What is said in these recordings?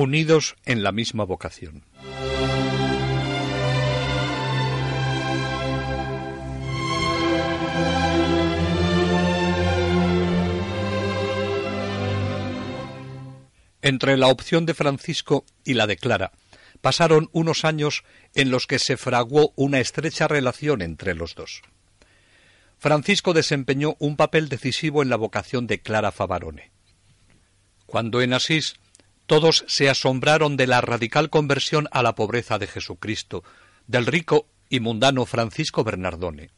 Unidos en la misma vocación. Entre la opción de Francisco y la de Clara, pasaron unos años en los que se fraguó una estrecha relación entre los dos. Francisco desempeñó un papel decisivo en la vocación de Clara Favarone. Cuando en Asís todos se asombraron de la radical conversión a la pobreza de Jesucristo, del rico y mundano Francisco Bernardone.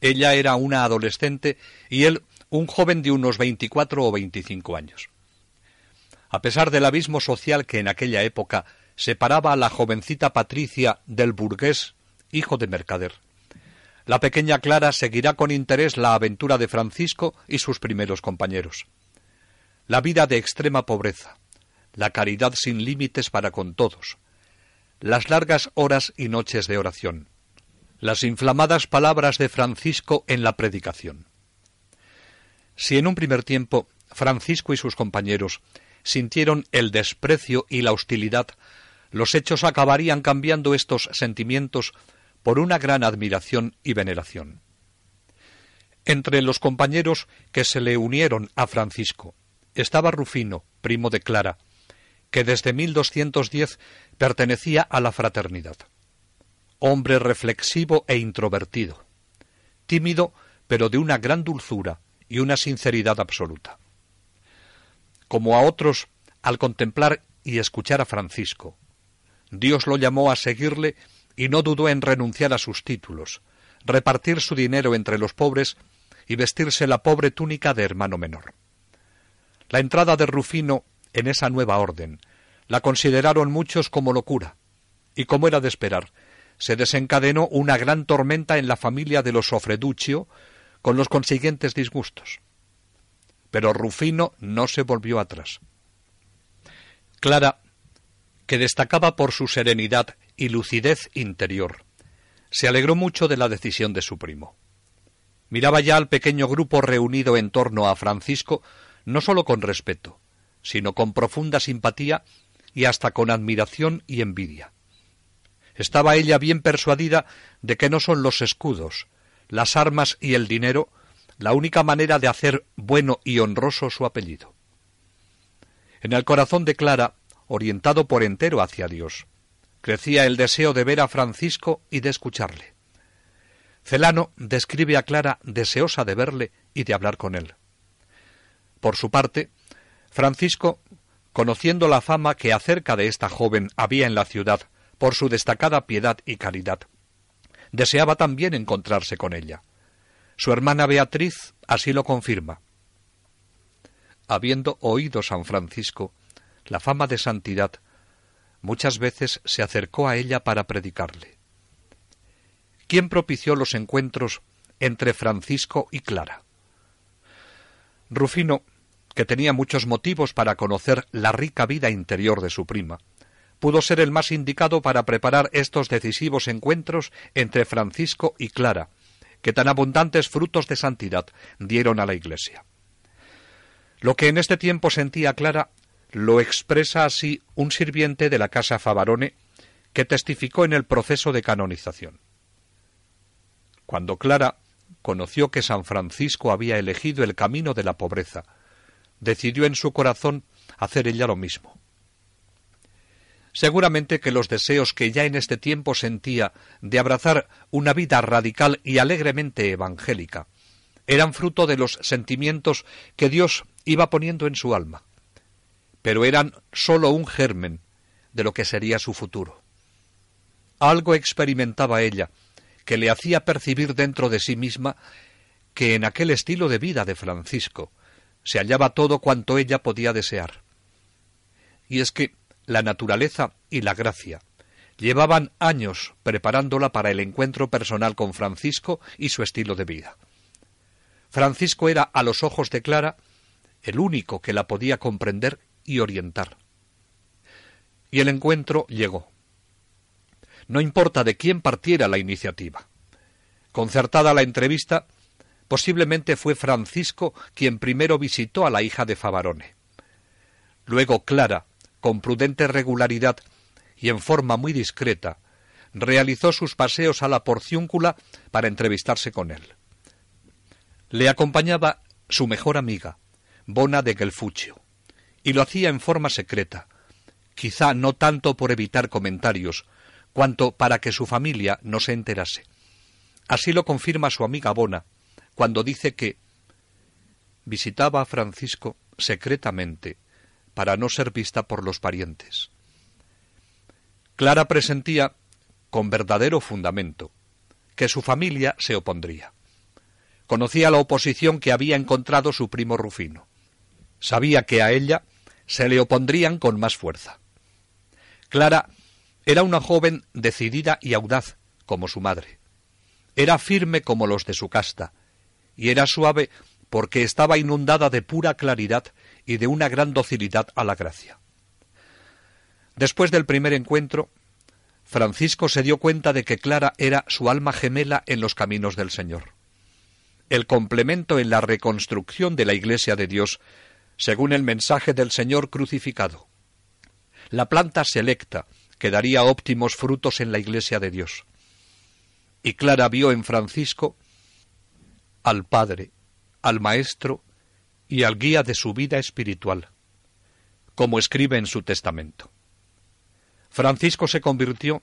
Ella era una adolescente y él un joven de unos veinticuatro o veinticinco años. A pesar del abismo social que en aquella época separaba a la jovencita Patricia del burgués, hijo de mercader. La pequeña Clara seguirá con interés la aventura de Francisco y sus primeros compañeros. La vida de extrema pobreza, la caridad sin límites para con todos, las largas horas y noches de oración, las inflamadas palabras de Francisco en la predicación. Si en un primer tiempo Francisco y sus compañeros sintieron el desprecio y la hostilidad, los hechos acabarían cambiando estos sentimientos por una gran admiración y veneración. Entre los compañeros que se le unieron a Francisco estaba Rufino, primo de Clara, que desde 1210 pertenecía a la fraternidad. Hombre reflexivo e introvertido, tímido pero de una gran dulzura y una sinceridad absoluta. Como a otros, al contemplar y escuchar a Francisco, Dios lo llamó a seguirle y no dudó en renunciar a sus títulos, repartir su dinero entre los pobres y vestirse la pobre túnica de hermano menor. La entrada de Rufino en esa nueva orden. La consideraron muchos como locura, y como era de esperar, se desencadenó una gran tormenta en la familia de los Sofreduccio, con los consiguientes disgustos. Pero Rufino no se volvió atrás. Clara, que destacaba por su serenidad y lucidez interior, se alegró mucho de la decisión de su primo. Miraba ya al pequeño grupo reunido en torno a Francisco no sólo con respeto, sino con profunda simpatía y hasta con admiración y envidia. Estaba ella bien persuadida de que no son los escudos, las armas y el dinero la única manera de hacer bueno y honroso su apellido. En el corazón de Clara, orientado por entero hacia Dios, crecía el deseo de ver a Francisco y de escucharle. Celano describe a Clara deseosa de verle y de hablar con él. Por su parte, Francisco, conociendo la fama que acerca de esta joven había en la ciudad por su destacada piedad y caridad, deseaba también encontrarse con ella. Su hermana Beatriz así lo confirma. Habiendo oído San Francisco la fama de santidad, muchas veces se acercó a ella para predicarle. ¿Quién propició los encuentros entre Francisco y Clara? Rufino que tenía muchos motivos para conocer la rica vida interior de su prima, pudo ser el más indicado para preparar estos decisivos encuentros entre Francisco y Clara, que tan abundantes frutos de santidad dieron a la Iglesia. Lo que en este tiempo sentía Clara lo expresa así un sirviente de la casa Favarone que testificó en el proceso de canonización. Cuando Clara conoció que San Francisco había elegido el camino de la pobreza, decidió en su corazón hacer ella lo mismo. Seguramente que los deseos que ya en este tiempo sentía de abrazar una vida radical y alegremente evangélica eran fruto de los sentimientos que Dios iba poniendo en su alma, pero eran sólo un germen de lo que sería su futuro. Algo experimentaba ella que le hacía percibir dentro de sí misma que en aquel estilo de vida de Francisco se hallaba todo cuanto ella podía desear. Y es que la naturaleza y la gracia. Llevaban años preparándola para el encuentro personal con Francisco y su estilo de vida. Francisco era, a los ojos de Clara, el único que la podía comprender y orientar. Y el encuentro llegó. No importa de quién partiera la iniciativa. Concertada la entrevista, posiblemente fue Francisco quien primero visitó a la hija de Favarone. Luego Clara, con prudente regularidad y en forma muy discreta, realizó sus paseos a la porciúncula para entrevistarse con él. Le acompañaba su mejor amiga, Bona de Gelfuccio, y lo hacía en forma secreta, quizá no tanto por evitar comentarios, cuanto para que su familia no se enterase. Así lo confirma su amiga Bona, cuando dice que visitaba a Francisco secretamente para no ser vista por los parientes. Clara presentía, con verdadero fundamento, que su familia se opondría. Conocía la oposición que había encontrado su primo Rufino. Sabía que a ella se le opondrían con más fuerza. Clara era una joven decidida y audaz como su madre. Era firme como los de su casta, y era suave porque estaba inundada de pura claridad y de una gran docilidad a la gracia. Después del primer encuentro, Francisco se dio cuenta de que Clara era su alma gemela en los caminos del Señor, el complemento en la reconstrucción de la Iglesia de Dios, según el mensaje del Señor crucificado, la planta selecta que daría óptimos frutos en la Iglesia de Dios. Y Clara vio en Francisco al Padre, al Maestro y al guía de su vida espiritual, como escribe en su testamento. Francisco se convirtió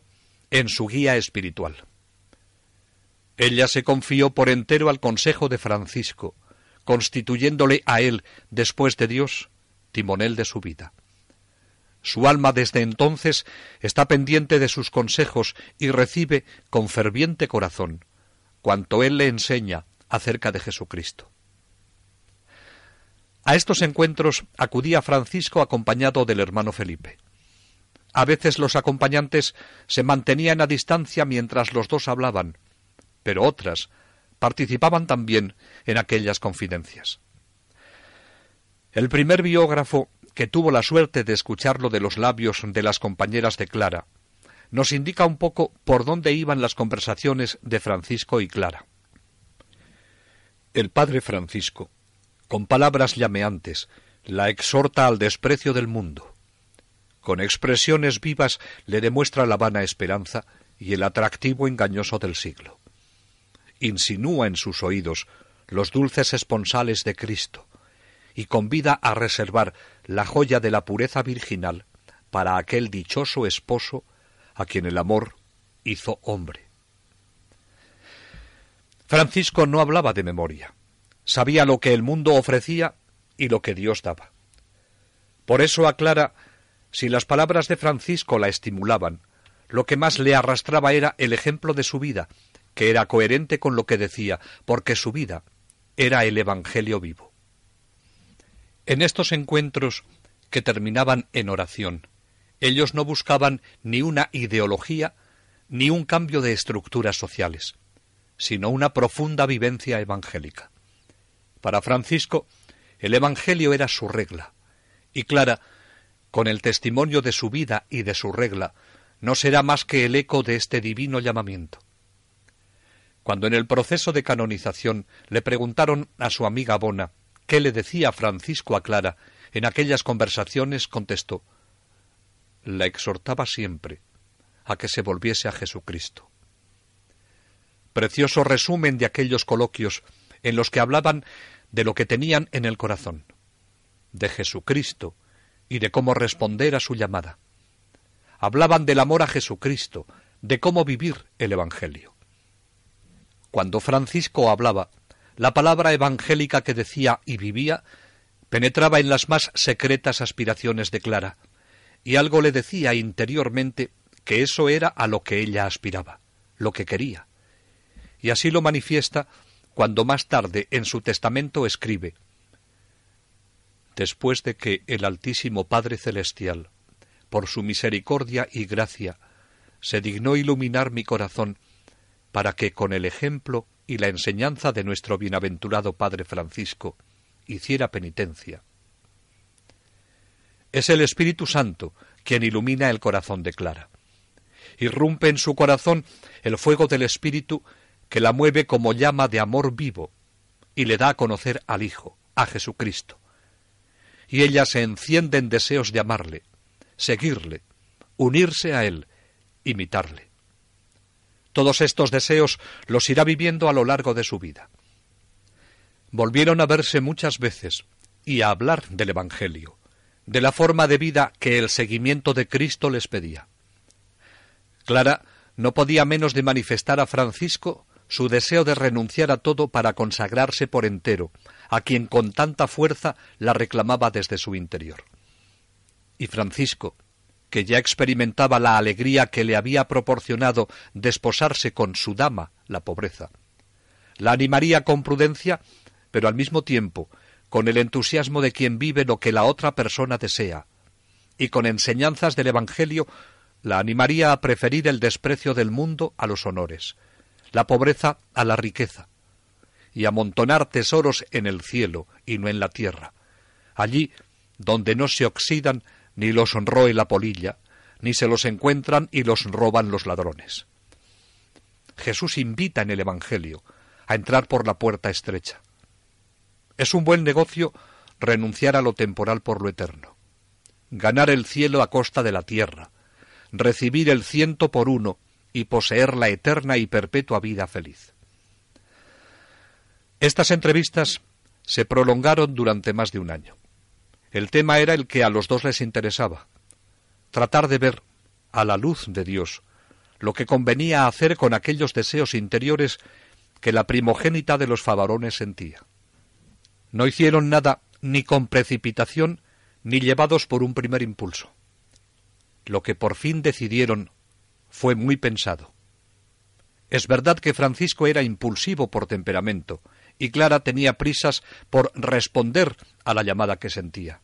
en su guía espiritual. Ella se confió por entero al consejo de Francisco, constituyéndole a él, después de Dios, timonel de su vida. Su alma desde entonces está pendiente de sus consejos y recibe con ferviente corazón cuanto él le enseña acerca de Jesucristo. A estos encuentros acudía Francisco acompañado del hermano Felipe. A veces los acompañantes se mantenían a distancia mientras los dos hablaban, pero otras participaban también en aquellas confidencias. El primer biógrafo que tuvo la suerte de escucharlo de los labios de las compañeras de Clara, nos indica un poco por dónde iban las conversaciones de Francisco y Clara. El padre Francisco, con palabras llameantes, la exhorta al desprecio del mundo. Con expresiones vivas le demuestra la vana esperanza y el atractivo engañoso del siglo. Insinúa en sus oídos los dulces esponsales de Cristo y convida a reservar la joya de la pureza virginal para aquel dichoso esposo a quien el amor hizo hombre. Francisco no hablaba de memoria. Sabía lo que el mundo ofrecía y lo que Dios daba. Por eso aclara, si las palabras de Francisco la estimulaban, lo que más le arrastraba era el ejemplo de su vida, que era coherente con lo que decía, porque su vida era el Evangelio vivo. En estos encuentros, que terminaban en oración, ellos no buscaban ni una ideología ni un cambio de estructuras sociales, sino una profunda vivencia evangélica. Para Francisco, el Evangelio era su regla, y Clara, con el testimonio de su vida y de su regla, no será más que el eco de este divino llamamiento. Cuando en el proceso de canonización le preguntaron a su amiga Bona qué le decía Francisco a Clara, en aquellas conversaciones contestó la exhortaba siempre a que se volviese a Jesucristo. Precioso resumen de aquellos coloquios en los que hablaban de lo que tenían en el corazón, de Jesucristo y de cómo responder a su llamada. Hablaban del amor a Jesucristo, de cómo vivir el Evangelio. Cuando Francisco hablaba, la palabra evangélica que decía y vivía penetraba en las más secretas aspiraciones de Clara, y algo le decía interiormente que eso era a lo que ella aspiraba, lo que quería. Y así lo manifiesta cuando más tarde en su testamento escribe Después de que el Altísimo Padre Celestial, por su misericordia y gracia, se dignó iluminar mi corazón para que con el ejemplo y la enseñanza de nuestro bienaventurado Padre Francisco hiciera penitencia. Es el Espíritu Santo quien ilumina el corazón de Clara. Irrumpe en su corazón el fuego del Espíritu que la mueve como llama de amor vivo y le da a conocer al Hijo, a Jesucristo. Y ella se enciende en deseos de amarle, seguirle, unirse a Él, imitarle. Todos estos deseos los irá viviendo a lo largo de su vida. Volvieron a verse muchas veces y a hablar del Evangelio, de la forma de vida que el seguimiento de Cristo les pedía. Clara no podía menos de manifestar a Francisco su deseo de renunciar a todo para consagrarse por entero, a quien con tanta fuerza la reclamaba desde su interior. Y Francisco, que ya experimentaba la alegría que le había proporcionado desposarse con su dama, la pobreza. La animaría con prudencia, pero al mismo tiempo con el entusiasmo de quien vive lo que la otra persona desea, y con enseñanzas del Evangelio la animaría a preferir el desprecio del mundo a los honores, la pobreza a la riqueza, y amontonar tesoros en el cielo y no en la tierra, allí donde no se oxidan ni los roe la polilla, ni se los encuentran y los roban los ladrones. Jesús invita en el Evangelio a entrar por la puerta estrecha. Es un buen negocio renunciar a lo temporal por lo eterno, ganar el cielo a costa de la tierra, recibir el ciento por uno y poseer la eterna y perpetua vida feliz. Estas entrevistas se prolongaron durante más de un año. El tema era el que a los dos les interesaba, tratar de ver, a la luz de Dios, lo que convenía hacer con aquellos deseos interiores que la primogénita de los favarones sentía. No hicieron nada ni con precipitación ni llevados por un primer impulso. Lo que por fin decidieron fue muy pensado. Es verdad que Francisco era impulsivo por temperamento y Clara tenía prisas por responder a la llamada que sentía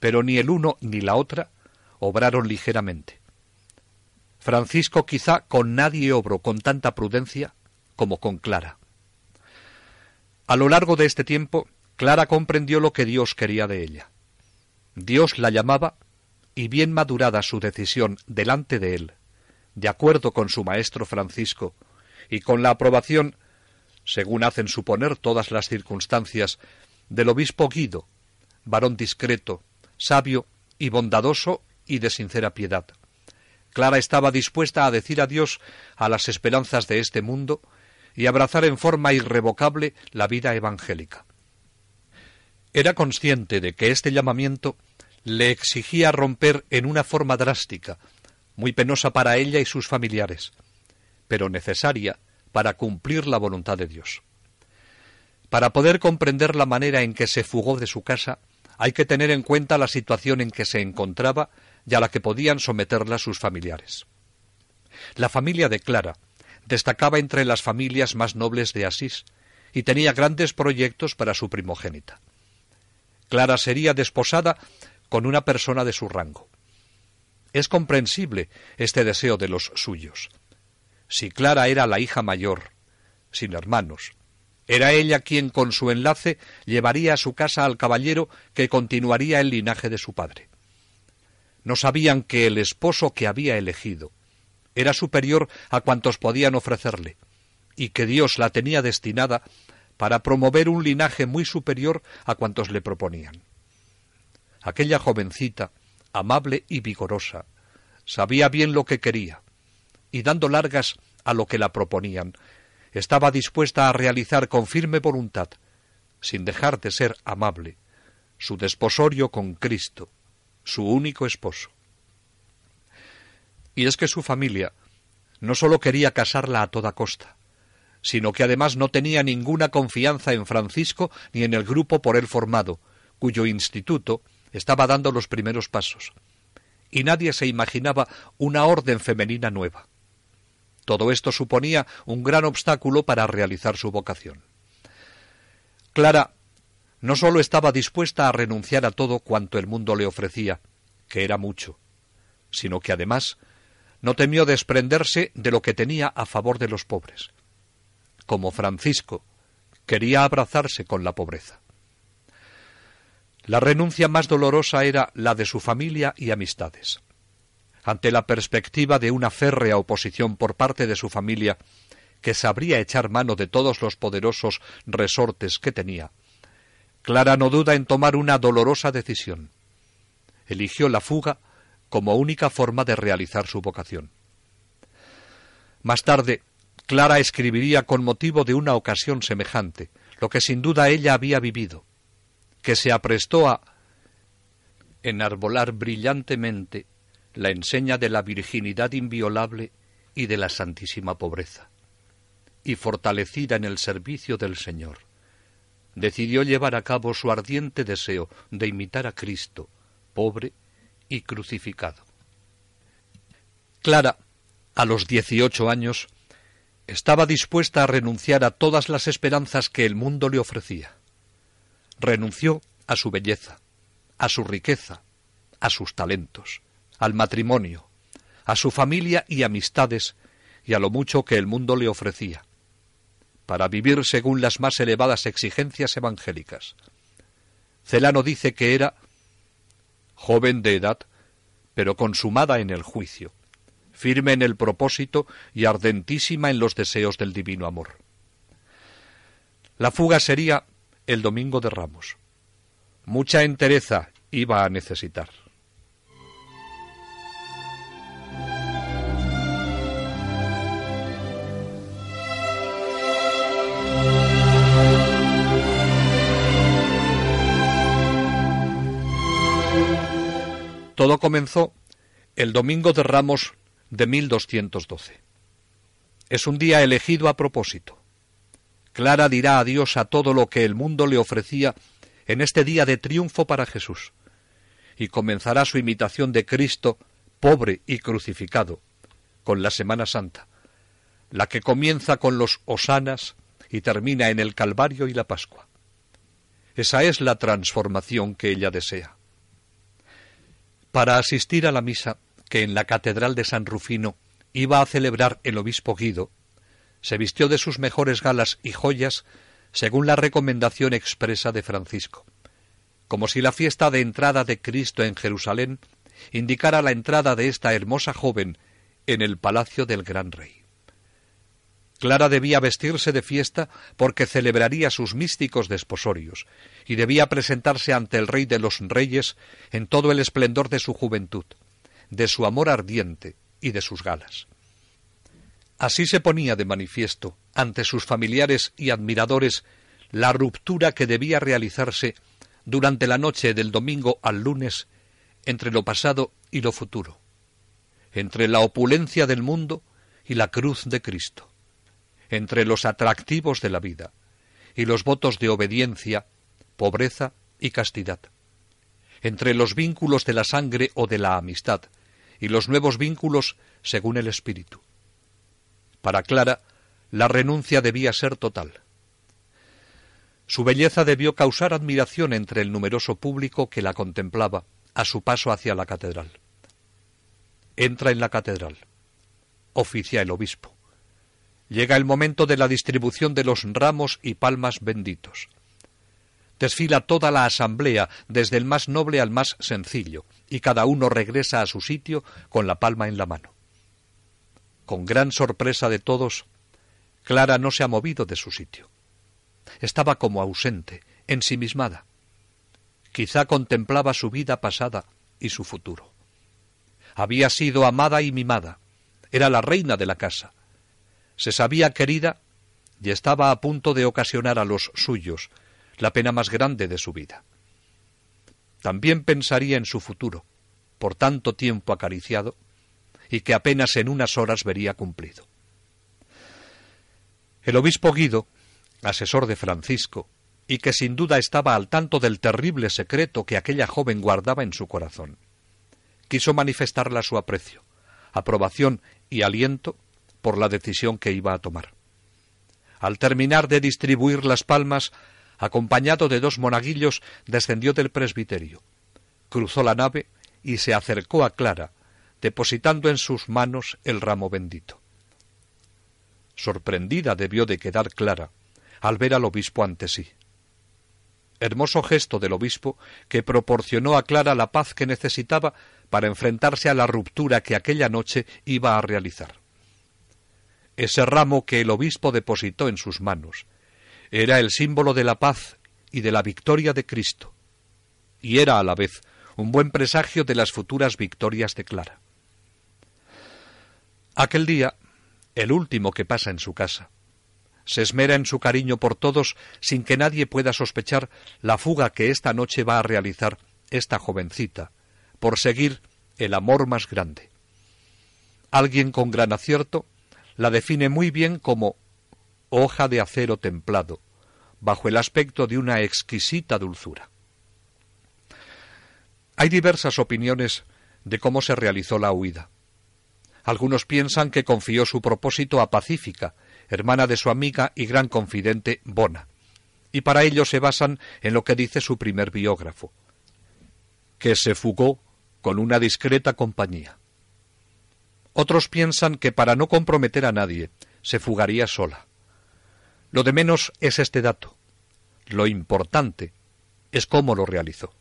pero ni el uno ni la otra obraron ligeramente. Francisco quizá con nadie obró con tanta prudencia como con Clara. A lo largo de este tiempo, Clara comprendió lo que Dios quería de ella. Dios la llamaba, y bien madurada su decisión delante de él, de acuerdo con su maestro Francisco, y con la aprobación, según hacen suponer todas las circunstancias, del obispo Guido, varón discreto, sabio y bondadoso y de sincera piedad. Clara estaba dispuesta a decir adiós a las esperanzas de este mundo y abrazar en forma irrevocable la vida evangélica. Era consciente de que este llamamiento le exigía romper en una forma drástica, muy penosa para ella y sus familiares, pero necesaria para cumplir la voluntad de Dios. Para poder comprender la manera en que se fugó de su casa, hay que tener en cuenta la situación en que se encontraba y a la que podían someterla sus familiares. La familia de Clara destacaba entre las familias más nobles de Asís y tenía grandes proyectos para su primogénita. Clara sería desposada con una persona de su rango. Es comprensible este deseo de los suyos. Si Clara era la hija mayor, sin hermanos, era ella quien con su enlace llevaría a su casa al caballero que continuaría el linaje de su padre. No sabían que el esposo que había elegido era superior a cuantos podían ofrecerle, y que Dios la tenía destinada para promover un linaje muy superior a cuantos le proponían. Aquella jovencita, amable y vigorosa, sabía bien lo que quería, y dando largas a lo que la proponían, estaba dispuesta a realizar con firme voluntad, sin dejar de ser amable, su desposorio con Cristo, su único esposo. Y es que su familia no sólo quería casarla a toda costa, sino que además no tenía ninguna confianza en Francisco ni en el grupo por él formado, cuyo instituto estaba dando los primeros pasos, y nadie se imaginaba una orden femenina nueva. Todo esto suponía un gran obstáculo para realizar su vocación. Clara no sólo estaba dispuesta a renunciar a todo cuanto el mundo le ofrecía, que era mucho, sino que además no temió desprenderse de lo que tenía a favor de los pobres. Como Francisco, quería abrazarse con la pobreza. La renuncia más dolorosa era la de su familia y amistades. Ante la perspectiva de una férrea oposición por parte de su familia, que sabría echar mano de todos los poderosos resortes que tenía, Clara no duda en tomar una dolorosa decisión. Eligió la fuga como única forma de realizar su vocación. Más tarde, Clara escribiría con motivo de una ocasión semejante, lo que sin duda ella había vivido, que se aprestó a enarbolar brillantemente la enseña de la virginidad inviolable y de la santísima pobreza, y fortalecida en el servicio del Señor, decidió llevar a cabo su ardiente deseo de imitar a Cristo, pobre y crucificado. Clara, a los dieciocho años, estaba dispuesta a renunciar a todas las esperanzas que el mundo le ofrecía. Renunció a su belleza, a su riqueza, a sus talentos, al matrimonio, a su familia y amistades y a lo mucho que el mundo le ofrecía, para vivir según las más elevadas exigencias evangélicas. Celano dice que era joven de edad, pero consumada en el juicio, firme en el propósito y ardentísima en los deseos del divino amor. La fuga sería el domingo de Ramos. Mucha entereza iba a necesitar. Todo comenzó el domingo de Ramos de 1212. Es un día elegido a propósito. Clara dirá adiós a todo lo que el mundo le ofrecía en este día de triunfo para Jesús, y comenzará su imitación de Cristo, pobre y crucificado, con la Semana Santa, la que comienza con los hosanas y termina en el Calvario y la Pascua. Esa es la transformación que ella desea. Para asistir a la misa, que en la Catedral de San Rufino iba a celebrar el obispo Guido, se vistió de sus mejores galas y joyas según la recomendación expresa de Francisco, como si la fiesta de entrada de Cristo en Jerusalén indicara la entrada de esta hermosa joven en el palacio del gran rey. Clara debía vestirse de fiesta porque celebraría sus místicos desposorios, y debía presentarse ante el Rey de los Reyes en todo el esplendor de su juventud, de su amor ardiente y de sus galas. Así se ponía de manifiesto ante sus familiares y admiradores la ruptura que debía realizarse durante la noche del domingo al lunes entre lo pasado y lo futuro, entre la opulencia del mundo y la cruz de Cristo, entre los atractivos de la vida y los votos de obediencia, pobreza y castidad, entre los vínculos de la sangre o de la amistad, y los nuevos vínculos según el espíritu. Para Clara, la renuncia debía ser total. Su belleza debió causar admiración entre el numeroso público que la contemplaba a su paso hacia la catedral. Entra en la catedral. Oficia el obispo. Llega el momento de la distribución de los ramos y palmas benditos. Desfila toda la asamblea, desde el más noble al más sencillo, y cada uno regresa a su sitio con la palma en la mano. Con gran sorpresa de todos, Clara no se ha movido de su sitio. Estaba como ausente, ensimismada. Quizá contemplaba su vida pasada y su futuro. Había sido amada y mimada. Era la reina de la casa. Se sabía querida y estaba a punto de ocasionar a los suyos la pena más grande de su vida. También pensaría en su futuro, por tanto tiempo acariciado, y que apenas en unas horas vería cumplido. El obispo Guido, asesor de Francisco, y que sin duda estaba al tanto del terrible secreto que aquella joven guardaba en su corazón, quiso manifestarle su aprecio, aprobación y aliento por la decisión que iba a tomar. Al terminar de distribuir las palmas, acompañado de dos monaguillos, descendió del presbiterio, cruzó la nave y se acercó a Clara, depositando en sus manos el ramo bendito. Sorprendida debió de quedar Clara al ver al obispo ante sí. Hermoso gesto del obispo que proporcionó a Clara la paz que necesitaba para enfrentarse a la ruptura que aquella noche iba a realizar. Ese ramo que el obispo depositó en sus manos era el símbolo de la paz y de la victoria de Cristo, y era a la vez un buen presagio de las futuras victorias de Clara. Aquel día, el último que pasa en su casa, se esmera en su cariño por todos sin que nadie pueda sospechar la fuga que esta noche va a realizar esta jovencita, por seguir el amor más grande. Alguien con gran acierto la define muy bien como hoja de acero templado, bajo el aspecto de una exquisita dulzura. Hay diversas opiniones de cómo se realizó la huida. Algunos piensan que confió su propósito a Pacífica, hermana de su amiga y gran confidente Bona, y para ello se basan en lo que dice su primer biógrafo, que se fugó con una discreta compañía. Otros piensan que para no comprometer a nadie, se fugaría sola. Lo de menos es este dato. Lo importante es cómo lo realizó.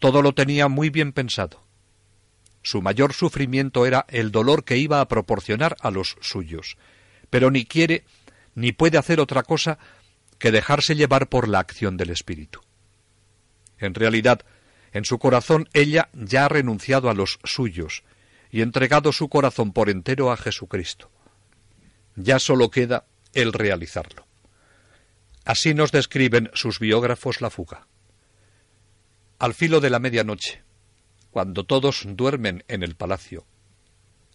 Todo lo tenía muy bien pensado. Su mayor sufrimiento era el dolor que iba a proporcionar a los suyos, pero ni quiere ni puede hacer otra cosa que dejarse llevar por la acción del Espíritu. En realidad, en su corazón ella ya ha renunciado a los suyos y entregado su corazón por entero a Jesucristo. Ya sólo queda el realizarlo. Así nos describen sus biógrafos la fuga. Al filo de la medianoche, cuando todos duermen en el palacio,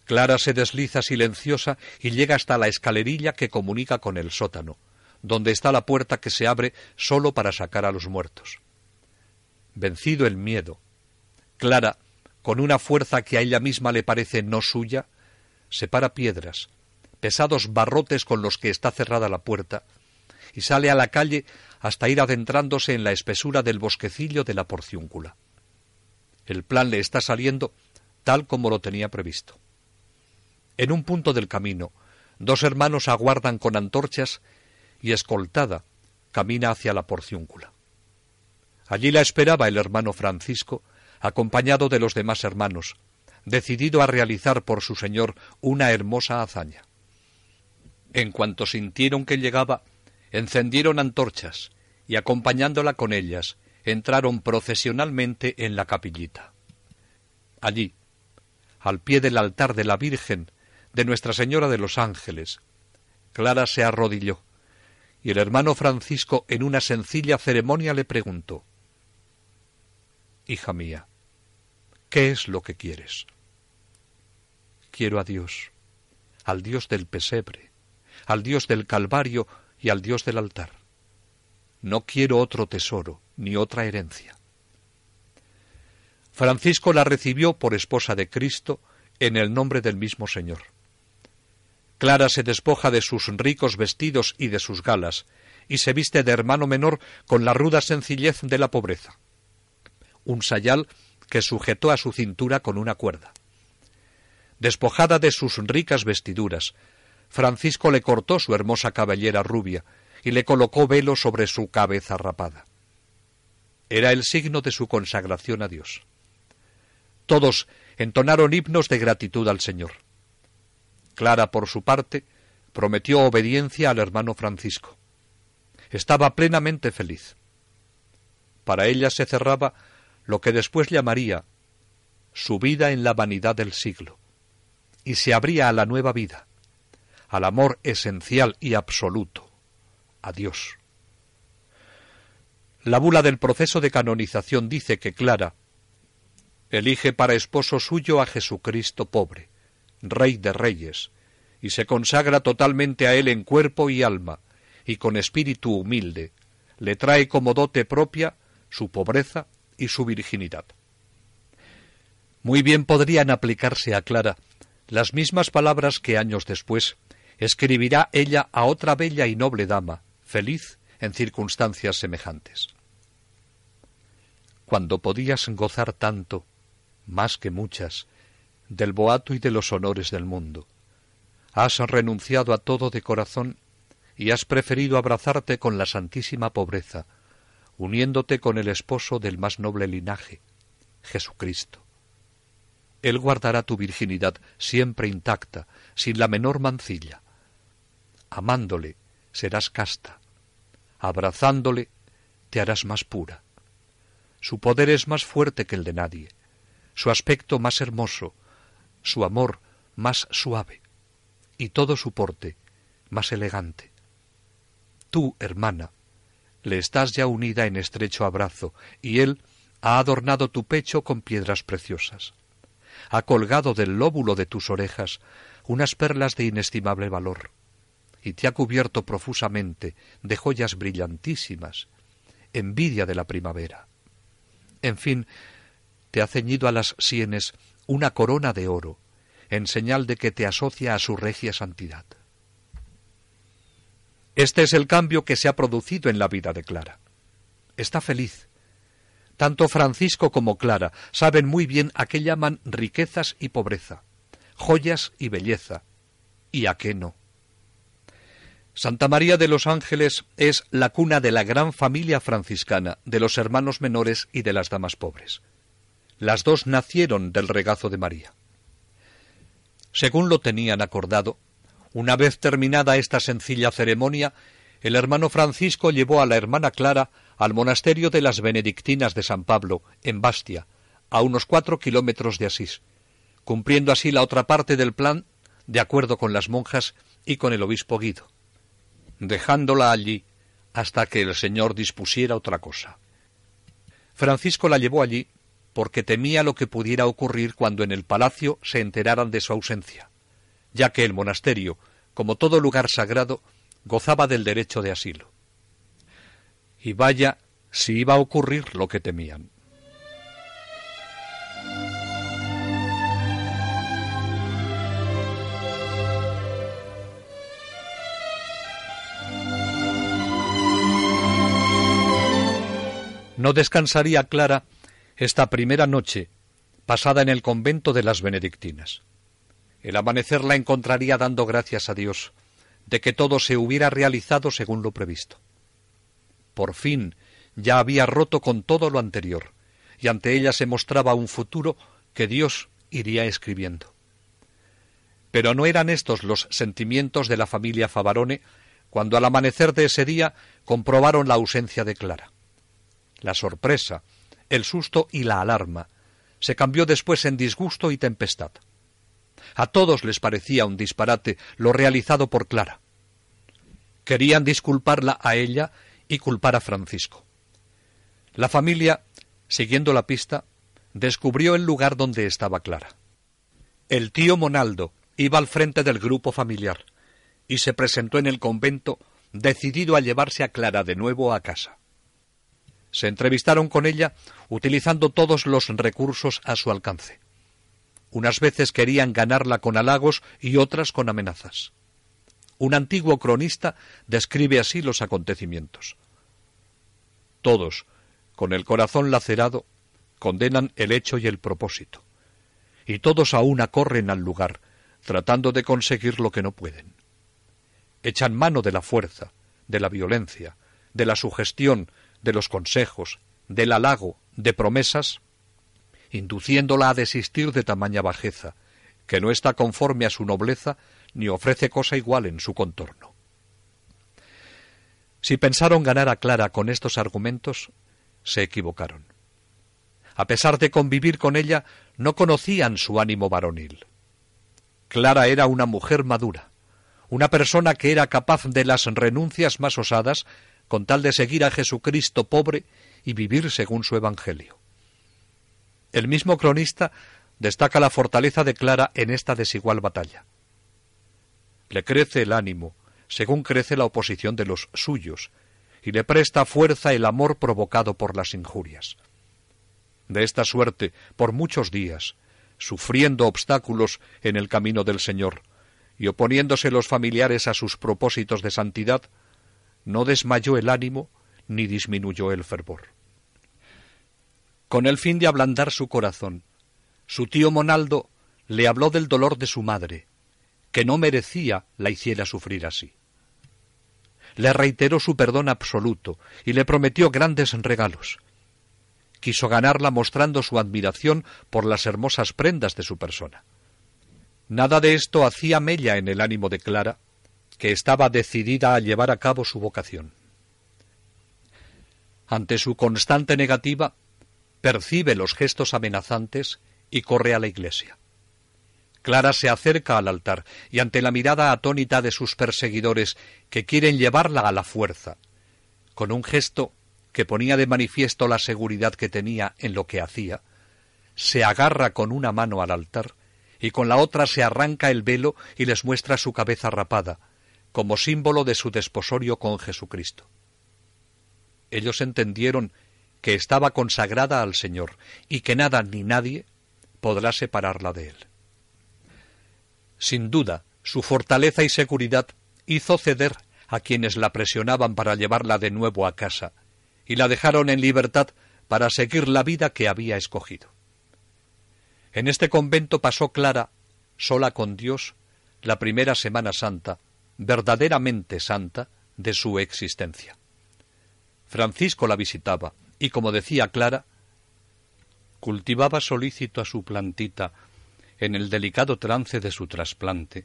Clara se desliza silenciosa y llega hasta la escalerilla que comunica con el sótano, donde está la puerta que se abre sólo para sacar a los muertos. Vencido el miedo, Clara, con una fuerza que a ella misma le parece no suya, separa piedras, pesados barrotes con los que está cerrada la puerta, y sale a la calle hasta ir adentrándose en la espesura del bosquecillo de la porciúncula. El plan le está saliendo tal como lo tenía previsto. En un punto del camino, dos hermanos aguardan con antorchas y, escoltada, camina hacia la porciúncula. Allí la esperaba el hermano Francisco, acompañado de los demás hermanos, decidido a realizar por su señor una hermosa hazaña. En cuanto sintieron que llegaba, encendieron antorchas y acompañándola con ellas, entraron procesionalmente en la capillita. Allí, al pie del altar de la Virgen de Nuestra Señora de los Ángeles, Clara se arrodilló, y el hermano Francisco en una sencilla ceremonia le preguntó Hija mía, ¿qué es lo que quieres? Quiero a Dios, al Dios del pesebre, al Dios del Calvario y al Dios del altar. No quiero otro tesoro, ni otra herencia. Francisco la recibió por esposa de Cristo en el nombre del mismo Señor. Clara se despoja de sus ricos vestidos y de sus galas, y se viste de hermano menor con la ruda sencillez de la pobreza. Un sayal que sujetó a su cintura con una cuerda. Despojada de sus ricas vestiduras, Francisco le cortó su hermosa cabellera rubia y le colocó velo sobre su cabeza rapada. Era el signo de su consagración a Dios. Todos entonaron himnos de gratitud al Señor. Clara, por su parte, prometió obediencia al hermano Francisco. Estaba plenamente feliz. Para ella se cerraba lo que después llamaría su vida en la vanidad del siglo, y se abría a la nueva vida, al amor esencial y absoluto, a Dios. La bula del proceso de canonización dice que Clara elige para esposo suyo a Jesucristo pobre, Rey de Reyes, y se consagra totalmente a él en cuerpo y alma, y con espíritu humilde, le trae como dote propia su pobreza y su virginidad. Muy bien podrían aplicarse a Clara las mismas palabras que años después escribirá ella a otra bella y noble dama, feliz en circunstancias semejantes. Cuando podías gozar tanto, más que muchas, del boato y de los honores del mundo. Has renunciado a todo de corazón y has preferido abrazarte con la santísima pobreza, uniéndote con el esposo del más noble linaje, Jesucristo. Él guardará tu virginidad siempre intacta, sin la menor mancilla. Amándole serás casta, abrazándole te harás más pura. Su poder es más fuerte que el de nadie, su aspecto más hermoso, su amor más suave, y todo su porte más elegante. Tú, hermana, le estás ya unida en estrecho abrazo, y él ha adornado tu pecho con piedras preciosas. Ha colgado del lóbulo de tus orejas unas perlas de inestimable valor, y te ha cubierto profusamente de joyas brillantísimas, envidia de la primavera. En fin, te ha ceñido a las sienes una corona de oro, en señal de que te asocia a su regia santidad. Este es el cambio que se ha producido en la vida de Clara. Está feliz. Tanto Francisco como Clara saben muy bien a qué llaman riquezas y pobreza, joyas y belleza, y a qué no. Santa María de los Ángeles es la cuna de la gran familia franciscana, de los hermanos menores y de las damas pobres. Las dos nacieron del regazo de María. Según lo tenían acordado, una vez terminada esta sencilla ceremonia, el hermano Francisco llevó a la hermana Clara al monasterio de las Benedictinas de San Pablo, en Bastia, a unos cuatro kilómetros de Asís, cumpliendo así la otra parte del plan de acuerdo con las monjas y con el obispo Guido, dejándola allí hasta que el Señor dispusiera otra cosa. Francisco la llevó allí porque temía lo que pudiera ocurrir cuando en el palacio se enteraran de su ausencia ya que el monasterio, como todo lugar sagrado, gozaba del derecho de asilo. Y vaya si iba a ocurrir lo que temían. No descansaría Clara esta primera noche pasada en el convento de las benedictinas. El amanecer la encontraría dando gracias a Dios de que todo se hubiera realizado según lo previsto. Por fin ya había roto con todo lo anterior, y ante ella se mostraba un futuro que Dios iría escribiendo. Pero no eran estos los sentimientos de la familia Favarone cuando al amanecer de ese día comprobaron la ausencia de Clara. La sorpresa, el susto y la alarma se cambió después en disgusto y tempestad. A todos les parecía un disparate lo realizado por Clara. Querían disculparla a ella y culpar a Francisco. La familia, siguiendo la pista, descubrió el lugar donde estaba Clara. El tío Monaldo iba al frente del grupo familiar y se presentó en el convento decidido a llevarse a Clara de nuevo a casa. Se entrevistaron con ella utilizando todos los recursos a su alcance. Unas veces querían ganarla con halagos y otras con amenazas. Un antiguo cronista describe así los acontecimientos. Todos, con el corazón lacerado, condenan el hecho y el propósito, y todos a una corren al lugar, tratando de conseguir lo que no pueden. Echan mano de la fuerza, de la violencia, de la sugestión, de los consejos, del halago, de promesas, induciéndola a desistir de tamaña bajeza, que no está conforme a su nobleza ni ofrece cosa igual en su contorno. Si pensaron ganar a Clara con estos argumentos, se equivocaron. A pesar de convivir con ella, no conocían su ánimo varonil. Clara era una mujer madura, una persona que era capaz de las renuncias más osadas con tal de seguir a Jesucristo pobre y vivir según su Evangelio. El mismo cronista destaca la fortaleza de Clara en esta desigual batalla. Le crece el ánimo, según crece la oposición de los suyos, y le presta fuerza el amor provocado por las injurias. De esta suerte, por muchos días, sufriendo obstáculos en el camino del Señor, y oponiéndose los familiares a sus propósitos de santidad, no desmayó el ánimo ni disminuyó el fervor con el fin de ablandar su corazón. Su tío Monaldo le habló del dolor de su madre, que no merecía la hiciera sufrir así. Le reiteró su perdón absoluto y le prometió grandes regalos. Quiso ganarla mostrando su admiración por las hermosas prendas de su persona. Nada de esto hacía mella en el ánimo de Clara, que estaba decidida a llevar a cabo su vocación. Ante su constante negativa, percibe los gestos amenazantes y corre a la iglesia. Clara se acerca al altar y ante la mirada atónita de sus perseguidores que quieren llevarla a la fuerza, con un gesto que ponía de manifiesto la seguridad que tenía en lo que hacía, se agarra con una mano al altar y con la otra se arranca el velo y les muestra su cabeza rapada, como símbolo de su desposorio con Jesucristo. Ellos entendieron que estaba consagrada al Señor y que nada ni nadie podrá separarla de él. Sin duda, su fortaleza y seguridad hizo ceder a quienes la presionaban para llevarla de nuevo a casa, y la dejaron en libertad para seguir la vida que había escogido. En este convento pasó Clara, sola con Dios, la primera Semana Santa, verdaderamente santa, de su existencia. Francisco la visitaba, y como decía Clara, cultivaba solícito a su plantita en el delicado trance de su trasplante,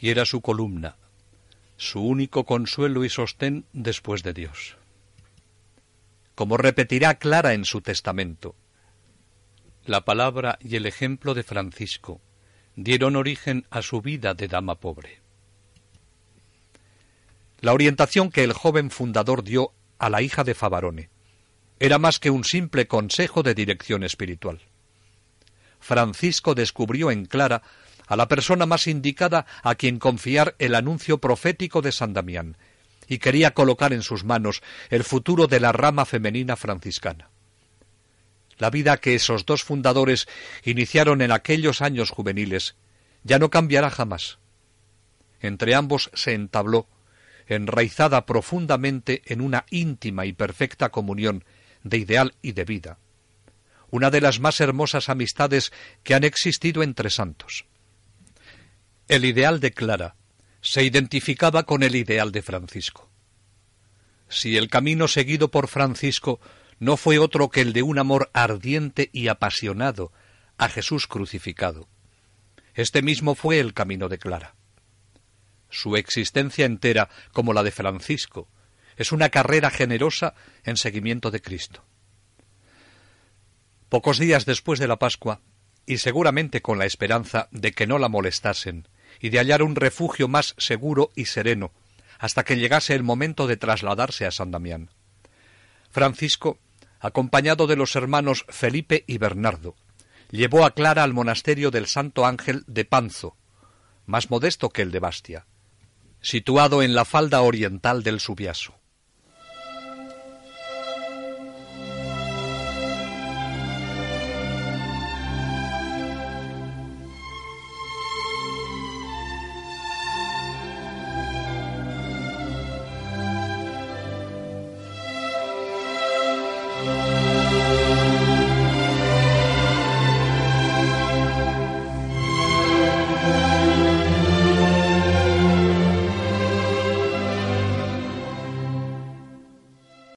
y era su columna, su único consuelo y sostén después de Dios. Como repetirá Clara en su testamento, la palabra y el ejemplo de Francisco dieron origen a su vida de dama pobre. La orientación que el joven fundador dio a la hija de Favarone era más que un simple consejo de dirección espiritual. Francisco descubrió en Clara a la persona más indicada a quien confiar el anuncio profético de San Damián, y quería colocar en sus manos el futuro de la rama femenina franciscana. La vida que esos dos fundadores iniciaron en aquellos años juveniles ya no cambiará jamás. Entre ambos se entabló, enraizada profundamente en una íntima y perfecta comunión de ideal y de vida, una de las más hermosas amistades que han existido entre santos. El ideal de Clara se identificaba con el ideal de Francisco. Si el camino seguido por Francisco no fue otro que el de un amor ardiente y apasionado a Jesús crucificado, este mismo fue el camino de Clara. Su existencia entera, como la de Francisco, es una carrera generosa en seguimiento de Cristo. Pocos días después de la Pascua, y seguramente con la esperanza de que no la molestasen y de hallar un refugio más seguro y sereno hasta que llegase el momento de trasladarse a San Damián. Francisco, acompañado de los hermanos Felipe y Bernardo, llevó a Clara al monasterio del Santo Ángel de Panzo, más modesto que el de Bastia, situado en la falda oriental del Subiaso.